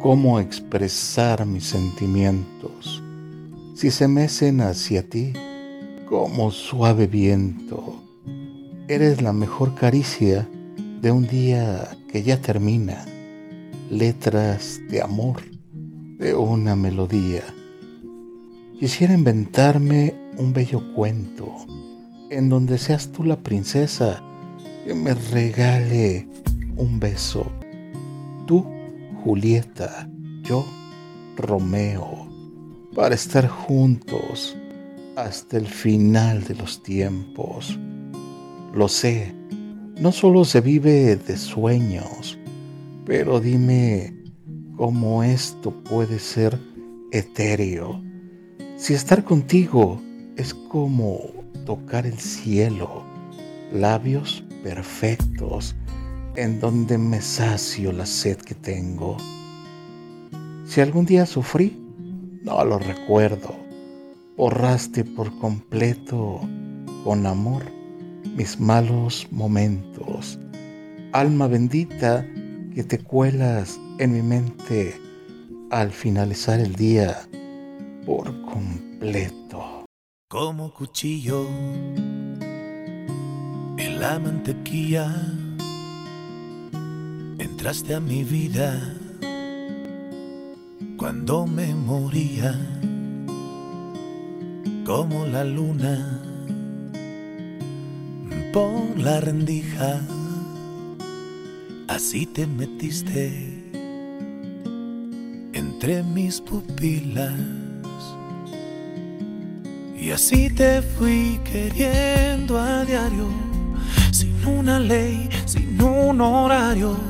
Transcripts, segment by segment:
cómo expresar mis sentimientos. Si se mecen hacia ti como suave viento, eres la mejor caricia de un día que ya termina. Letras de amor de una melodía. Quisiera inventarme un bello cuento en donde seas tú la princesa que me regale un beso. Tú, Julieta, yo, Romeo, para estar juntos hasta el final de los tiempos. Lo sé, no solo se vive de sueños, pero dime cómo esto puede ser etéreo. Si estar contigo es como tocar el cielo, labios perfectos en donde me sacio la sed que tengo. Si algún día sufrí, no lo recuerdo. Borraste por completo con amor mis malos momentos. Alma bendita que te cuelas en mi mente al finalizar el día por completo. Como cuchillo en la mantequilla entraste a mi vida cuando me moría como la luna por la rendija. Así te metiste entre mis pupilas y así te fui queriendo a diario sin una ley sin un horario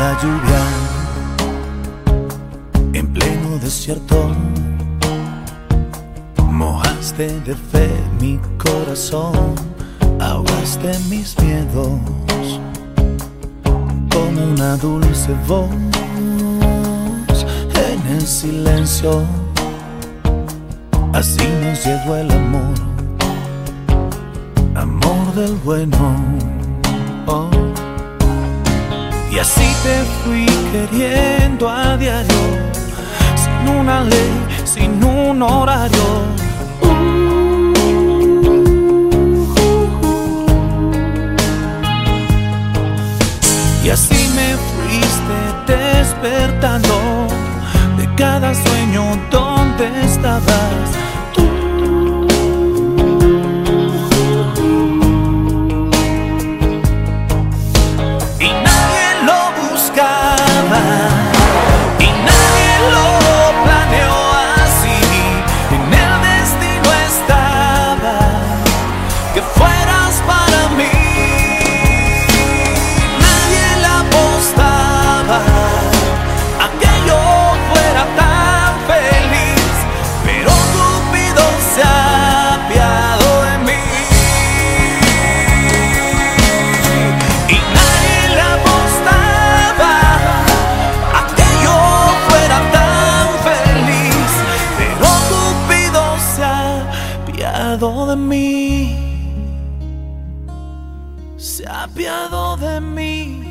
La lluvia en pleno desierto, mojaste de fe mi corazón, ahogaste mis miedos como una dulce voz en el silencio. Así nos llegó el amor, amor del bueno. oh. Así te fui queriendo a diario, sin una ley, sin un horario. mí, se apiado de mí.